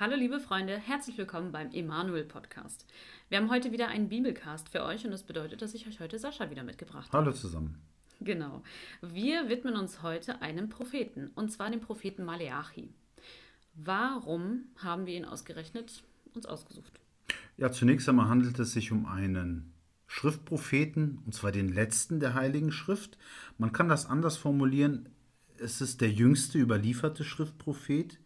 Hallo liebe Freunde, herzlich willkommen beim Emanuel Podcast. Wir haben heute wieder einen Bibelcast für euch und das bedeutet, dass ich euch heute Sascha wieder mitgebracht habe. Hallo zusammen. Genau. Wir widmen uns heute einem Propheten und zwar dem Propheten Maleachi. Warum haben wir ihn ausgerechnet uns ausgesucht? Ja, zunächst einmal handelt es sich um einen Schriftpropheten, und zwar den letzten der Heiligen Schrift. Man kann das anders formulieren. Es ist der jüngste überlieferte Schriftprophet,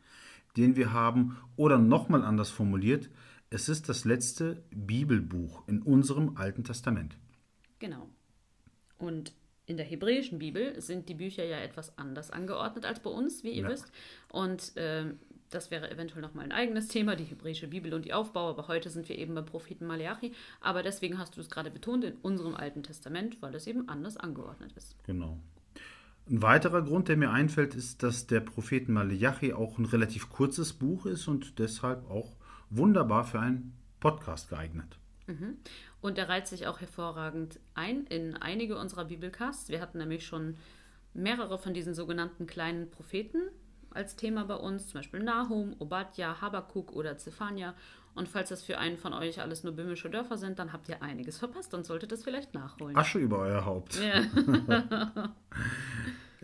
den wir haben, oder nochmal anders formuliert, es ist das letzte Bibelbuch in unserem Alten Testament. Genau. Und in der hebräischen Bibel sind die Bücher ja etwas anders angeordnet als bei uns, wie ihr Ja. wisst. Und äh, das wäre eventuell nochmal ein eigenes Thema, die hebräische Bibel und die Aufbau. Aber heute sind wir eben beim Propheten Maleachi. Aber deswegen hast du es gerade betont, in unserem Alten Testament, weil es eben anders angeordnet ist. Genau. Ein weiterer Grund, der mir einfällt, ist, dass der Prophet Maleachi auch ein relativ kurzes Buch ist und deshalb auch wunderbar für einen Podcast geeignet. Und er reiht sich auch hervorragend ein in einige unserer Bibelcasts. Wir hatten nämlich schon mehrere von diesen sogenannten kleinen Propheten als Thema bei uns, zum Beispiel Nahum, Obadja, Habakuk oder Zephania. Und falls das für einen von euch alles nur böhmische Dörfer sind, dann habt ihr einiges verpasst und solltet das vielleicht nachholen. Asche über euer Haupt. Ja.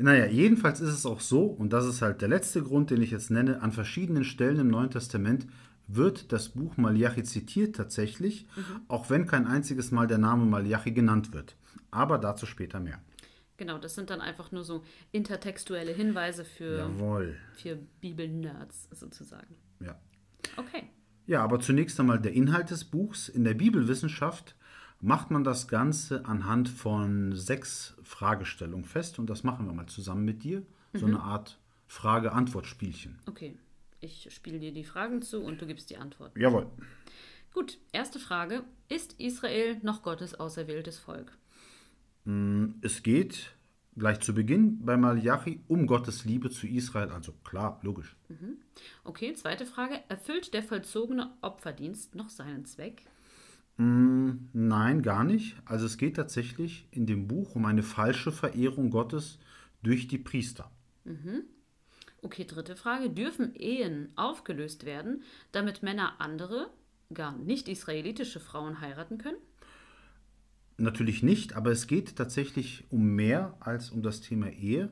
Naja, jedenfalls ist es auch so, und das ist halt der letzte Grund, den ich jetzt nenne, an verschiedenen Stellen im Neuen Testament wird das Buch Malachi zitiert tatsächlich, auch wenn kein einziges Mal der Name Malachi genannt wird. Aber dazu später mehr. Genau, das sind dann einfach nur so intertextuelle Hinweise für, Jawohl. für Bibel-Nerds sozusagen. Ja. Okay. Ja, aber zunächst einmal der Inhalt des Buchs. In der Bibelwissenschaft macht man das Ganze anhand von sechs Fragestellungen fest und das machen wir mal zusammen mit dir. So eine Art Frage-Antwort-Spielchen. Okay. Ich spiele dir die Fragen zu und du gibst die Antwort. Jawohl. Gut, erste Frage. Ist Israel noch Gottes auserwähltes Volk? Es geht gleich zu Beginn bei Malachi um Gottes Liebe zu Israel. Also klar, logisch. Okay, zweite Frage. Erfüllt der vollzogene Opferdienst noch seinen Zweck? Nein, gar nicht. Also es geht tatsächlich in dem Buch um eine falsche Verehrung Gottes durch die Priester. Okay, dritte Frage. Dürfen Ehen aufgelöst werden, damit Männer andere, gar nicht israelitische Frauen heiraten können? Natürlich nicht, aber es geht tatsächlich um mehr als um das Thema Ehe.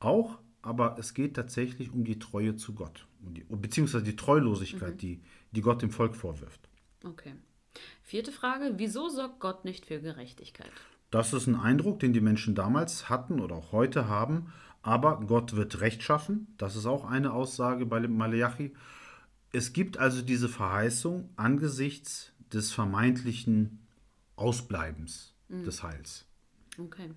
Auch, aber es geht tatsächlich um die Treue zu Gott. Beziehungsweise die Treulosigkeit, die, die Gott dem Volk vorwirft. Okay. Vierte Frage. Wieso sorgt Gott nicht für Gerechtigkeit? Das ist ein Eindruck, den die Menschen damals hatten oder auch heute haben. Aber Gott wird Recht schaffen. Das ist auch eine Aussage bei dem Malachi. Es gibt also diese Verheißung angesichts des vermeintlichen Ausbleibens des Heils. Okay.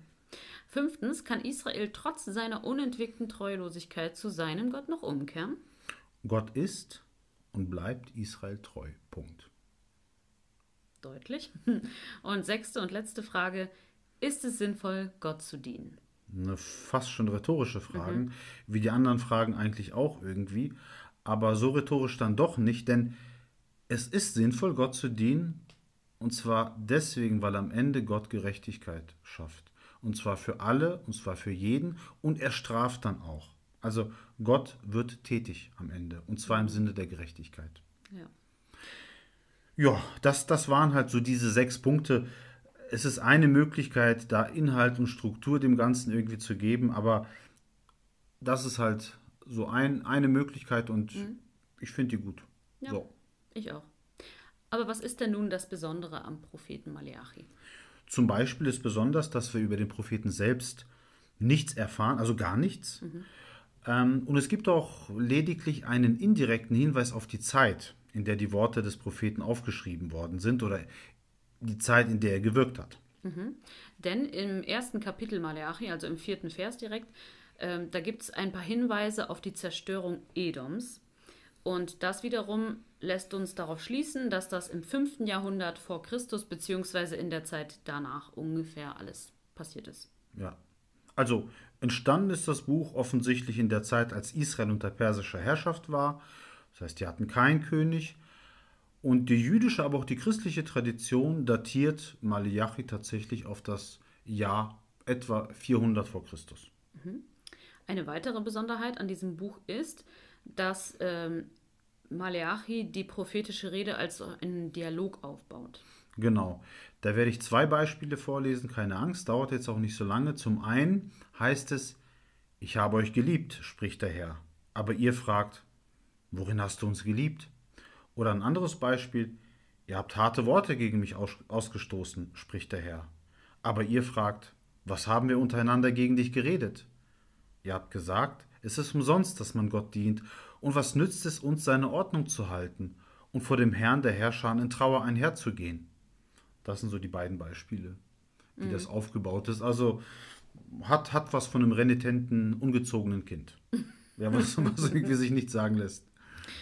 Fünftens. Kann Israel trotz seiner unentwickelten Treulosigkeit zu seinem Gott noch umkehren? Gott ist und bleibt Israel treu. Punkt. Deutlich. Und sechste und letzte Frage. Ist es sinnvoll, Gott zu dienen? Eine fast schon rhetorische Fragen, wie die anderen Fragen eigentlich auch irgendwie. Aber so rhetorisch dann doch nicht, denn es ist sinnvoll, Gott zu dienen. Und zwar deswegen, weil am Ende Gott Gerechtigkeit schafft. Und zwar für alle, und zwar für jeden. Und er straft dann auch. Also Gott wird tätig am Ende. Und zwar im Sinne der Gerechtigkeit. Ja. Ja, das, das waren halt so diese sechs Punkte. Es ist eine Möglichkeit, da Inhalt und Struktur dem Ganzen irgendwie zu geben, aber das ist halt so ein, eine Möglichkeit und ich finde die gut. Ja. So. Ich auch. Aber was ist denn nun das Besondere am Propheten Maleachi? Zum Beispiel ist besonders, dass wir über den Propheten selbst nichts erfahren, also gar nichts. Ähm, und es gibt auch lediglich einen indirekten Hinweis auf die Zeit, in der die Worte des Propheten aufgeschrieben worden sind oder die Zeit, in der er gewirkt hat. Denn im ersten Kapitel Maleachi, also im vierten Vers direkt, ähm, da gibt es ein paar Hinweise auf die Zerstörung Edoms. Und das wiederum lässt uns darauf schließen, dass das im 5. Jahrhundert vor Christus beziehungsweise in der Zeit danach ungefähr alles passiert ist. Ja. Also entstanden ist das Buch offensichtlich in der Zeit, als Israel unter persischer Herrschaft war. Das heißt, die hatten keinen König. Und die jüdische, aber auch die christliche Tradition datiert Malachi tatsächlich auf das Jahr etwa 400 vor Christus. Eine weitere Besonderheit an diesem Buch ist, dass ähm, Maleachi die prophetische Rede als einen Dialog aufbaut. Genau. Da werde ich zwei Beispiele vorlesen, keine Angst, dauert jetzt auch nicht so lange. Zum einen heißt es, ich habe euch geliebt, spricht der Herr. Aber ihr fragt, worin hast du uns geliebt? Oder ein anderes Beispiel, ihr habt harte Worte gegen mich aus ausgestoßen, spricht der Herr. Aber ihr fragt, was haben wir untereinander gegen dich geredet? Ihr habt gesagt, es ist umsonst, dass man Gott dient, und was nützt es uns, seine Ordnung zu halten und vor dem Herrn der Herrscher in Trauer einherzugehen? Das sind so die beiden Beispiele, wie mhm. das aufgebaut ist. Also hat, hat was von einem renitenten, ungezogenen Kind. Ja, was, was irgendwie sich nicht sagen lässt.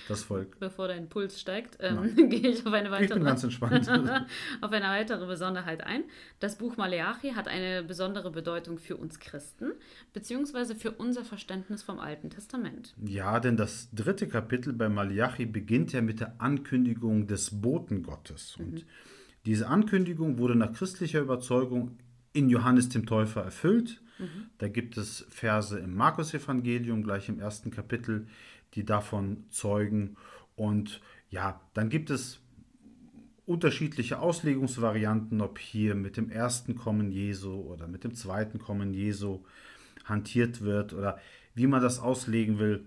Das Volk. Bevor dein Puls steigt, ähm, gehe ich auf eine weitere, ich bin ganz entspannt. auf eine weitere Besonderheit ein. Das Buch Maleachi hat eine besondere Bedeutung für uns Christen, beziehungsweise für unser Verständnis vom Alten Testament. Ja, denn das dritte Kapitel bei Maleachi beginnt ja mit der Ankündigung des Boten Gottes. Und mhm. diese Ankündigung wurde nach christlicher Überzeugung in Johannes dem Täufer erfüllt. Mhm. Da gibt es Verse im Markus-Evangelium, gleich im ersten Kapitel, die davon zeugen. Und ja, dann gibt es unterschiedliche Auslegungsvarianten, ob hier mit dem ersten Kommen Jesu oder mit dem zweiten Kommen Jesu hantiert wird oder wie man das auslegen will.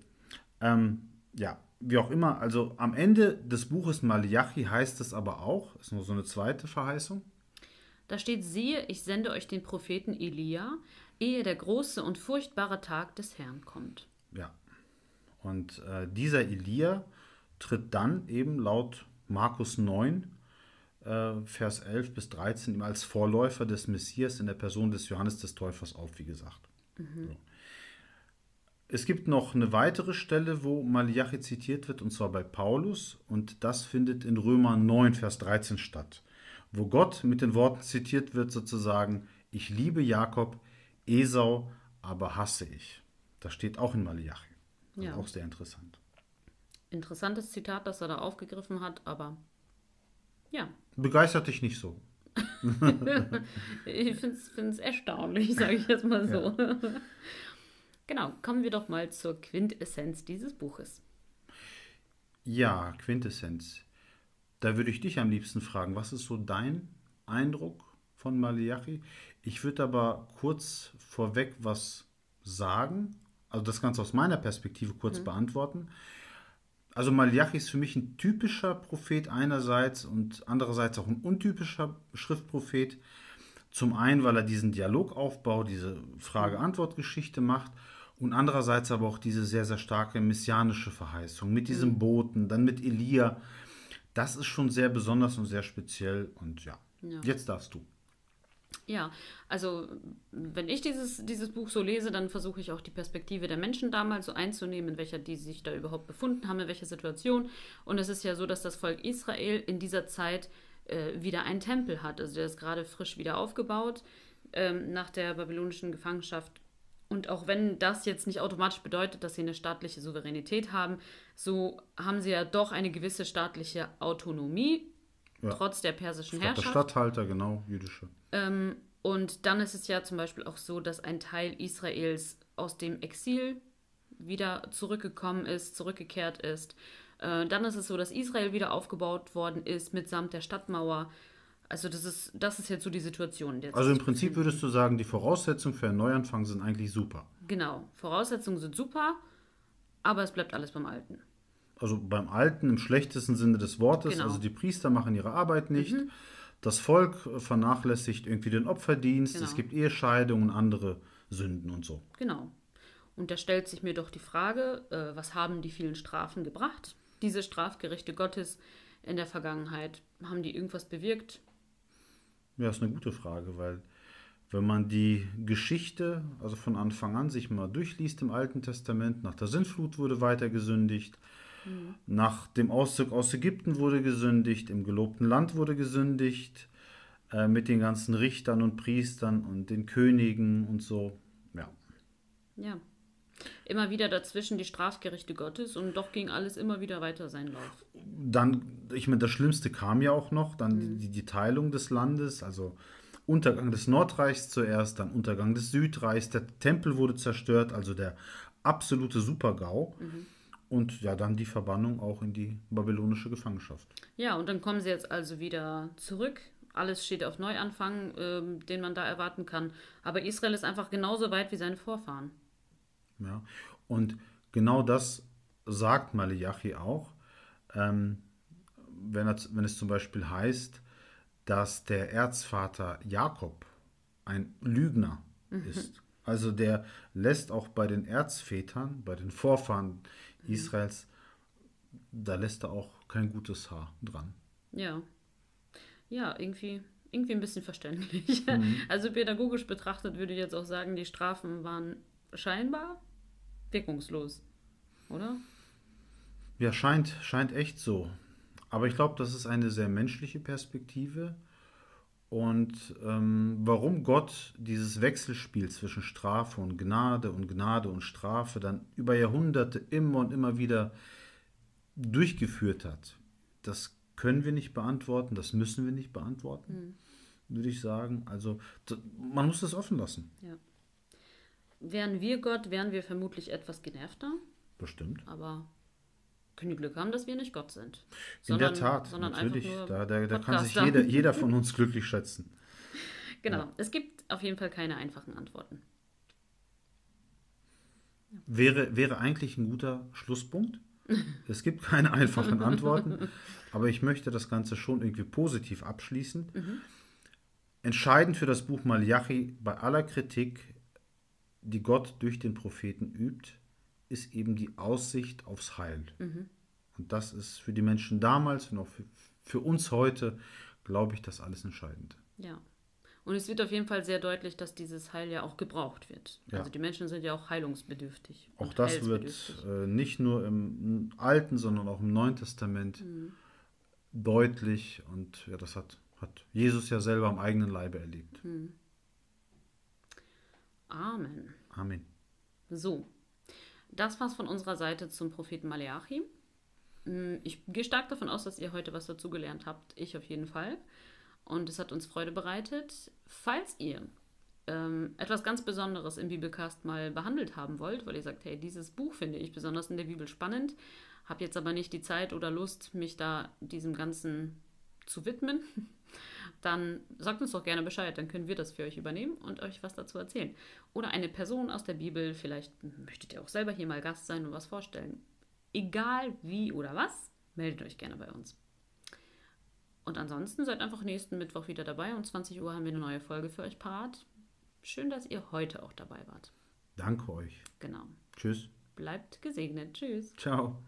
Ähm, ja, wie auch immer, also am Ende des Buches Malachi heißt es aber auch, ist nur so eine zweite Verheißung. Da steht, siehe, ich sende euch den Propheten Elia, ehe der große und furchtbare Tag des Herrn kommt. Ja, und äh, dieser Elia tritt dann eben laut Markus 9, äh, Vers 11 bis 13 als Vorläufer des Messias in der Person des Johannes des Täufers auf, wie gesagt. Mhm. So. Es gibt noch eine weitere Stelle, wo Malachi zitiert wird, und zwar bei Paulus, und das findet in Römer 9, Vers 13 statt, wo Gott mit den Worten zitiert wird, sozusagen, ich liebe Jakob, Esau aber hasse ich. Das steht auch in Malachi. Ja. Auch sehr interessant. Interessantes Zitat, das er da aufgegriffen hat, aber ja. Begeistert dich nicht so. ich finde es erstaunlich, sage ich jetzt mal so. Ja. Genau, kommen wir doch mal zur Quintessenz dieses Buches. Ja, Quintessenz. Da würde ich dich am liebsten fragen, was ist so dein Eindruck von Malachi? Ich würde aber kurz vorweg was sagen also das Ganze aus meiner Perspektive kurz mhm. beantworten. Also Malachi ist für mich ein typischer Prophet einerseits und andererseits auch ein untypischer Schriftprophet. Zum einen, weil er diesen Dialogaufbau, diese Frage-Antwort-Geschichte macht und andererseits aber auch diese sehr, sehr starke messianische Verheißung mit diesem mhm. Boten, dann mit Elia. Das ist schon sehr besonders und sehr speziell und ja, ja. jetzt darfst du. Ja, also wenn ich dieses, dieses Buch so lese, dann versuche ich auch die Perspektive der Menschen damals so einzunehmen, in welcher die sich da überhaupt befunden haben, in welcher Situation. Und es ist ja so, dass das Volk Israel in dieser Zeit äh, wieder einen Tempel hat. Also der ist gerade frisch wieder aufgebaut ähm, nach der babylonischen Gefangenschaft. Und auch wenn das jetzt nicht automatisch bedeutet, dass sie eine staatliche Souveränität haben, so haben sie ja doch eine gewisse staatliche Autonomie, ja. trotz der persischen Herrschaft. Der Statthalter, genau, jüdische. Ähm, und dann ist es ja zum Beispiel auch so, dass ein Teil Israels aus dem Exil wieder zurückgekommen ist, zurückgekehrt ist. Äh, dann ist es so, dass Israel wieder aufgebaut worden ist mitsamt der Stadtmauer. Also das ist, das ist jetzt so die Situation. also im Prinzip würdest du sagen, die Voraussetzungen für einen Neuanfang sind eigentlich super. Genau, Voraussetzungen sind super, aber es bleibt alles beim Alten. Also beim Alten im schlechtesten Sinne des Wortes. Genau. Also die Priester machen ihre Arbeit nicht. Mhm. Das Volk vernachlässigt irgendwie den Opferdienst, genau. es gibt Ehescheidungen und andere Sünden und so. Genau. Und da stellt sich mir doch die Frage, äh, was haben die vielen Strafen gebracht? Diese Strafgerichte Gottes in der Vergangenheit, haben die irgendwas bewirkt? Ja, ist eine gute Frage, weil wenn man die Geschichte, also von Anfang an, sich mal durchliest im Alten Testament, nach der Sintflut wurde weiter gesündigt, Mhm. Nach dem Auszug aus Ägypten wurde gesündigt, im gelobten Land wurde gesündigt, äh, mit den ganzen Richtern und Priestern und den Königen und so. Ja. Ja. Immer wieder dazwischen die Strafgerichte Gottes und doch ging alles immer wieder weiter seinen Lauf. Dann, ich meine, das Schlimmste kam ja auch noch, dann mhm. die, die Teilung des Landes, also Untergang des Nordreichs zuerst, dann Untergang des Südreichs, der Tempel wurde zerstört, also der absolute Supergau. Mhm. Und ja, dann die Verbannung auch in die babylonische Gefangenschaft. Ja, und dann kommen sie jetzt also wieder zurück. Alles steht auf Neuanfang, ähm, den man da erwarten kann. Aber Israel ist einfach genauso weit wie seine Vorfahren. Ja. Und genau das sagt Malachi auch, ähm, wenn, er, wenn es zum Beispiel heißt, dass der Erzvater Jakob ein Lügner ist. Also der lässt auch bei den Erzvätern, bei den Vorfahren Israels, da lässt er auch kein gutes Haar dran. Ja. Ja, irgendwie, irgendwie ein bisschen verständlich. Also pädagogisch betrachtet würde ich jetzt auch sagen, die Strafen waren scheinbar wirkungslos. Oder? Ja, scheint, scheint echt so. Aber ich glaube, das ist eine sehr menschliche Perspektive. Und ähm, warum Gott dieses Wechselspiel zwischen Strafe und Gnade und Gnade und Strafe dann über Jahrhunderte immer und immer wieder durchgeführt hat, das können wir nicht beantworten, das müssen wir nicht beantworten, würde ich sagen. Also man muss das offen lassen, Ja. Wären wir Gott, wären wir vermutlich etwas genervter, bestimmt. aber können Glück haben, dass wir nicht Gott sind. In der Tat, sondern natürlich. Da, da, da kann sich jeder, jeder von uns glücklich schätzen. Genau, es gibt auf jeden Fall keine einfachen Antworten. Wäre, wäre eigentlich ein guter Schlusspunkt. Es gibt keine einfachen Antworten, aber ich möchte das Ganze schon irgendwie positiv abschließen. Entscheidend für das Buch Malachi bei aller Kritik, die Gott durch den Propheten übt, ist eben die Aussicht aufs Heil. Und das ist für die Menschen damals und auch für, für uns heute, glaube ich, das alles entscheidend. Ja. Und es wird auf jeden Fall sehr deutlich, dass dieses Heil ja auch gebraucht wird. Ja. Also die Menschen sind ja auch heilungsbedürftig. Auch das wird äh, nicht nur im Alten, sondern auch im Neuen Testament deutlich. Und ja, das hat, hat Jesus ja selber am eigenen Leibe erlebt. Amen. Amen. So, das war's von unserer Seite zum Propheten Maleachi. Mm, Ich gehe stark davon aus, dass ihr heute was dazugelernt habt. Ich auf jeden Fall. Und es hat uns Freude bereitet. Falls ihr ähm, etwas ganz Besonderes im Bibelcast mal behandelt haben wollt, weil ihr sagt, hey, dieses Buch finde ich besonders in der Bibel spannend, habe jetzt aber nicht die Zeit oder Lust, mich da diesem Ganzen zu widmen, dann sagt uns doch gerne Bescheid, dann können wir das für euch übernehmen und euch was dazu erzählen. Oder eine Person aus der Bibel, vielleicht möchtet ihr auch selber hier mal Gast sein und was vorstellen. Egal wie oder was, meldet euch gerne bei uns. Und ansonsten seid einfach nächsten Mittwoch wieder dabei. Um 20 Uhr haben wir eine neue Folge für euch parat. Schön, dass ihr heute auch dabei wart. Danke euch. Genau. Tschüss. Bleibt gesegnet. Tschüss. Ciao.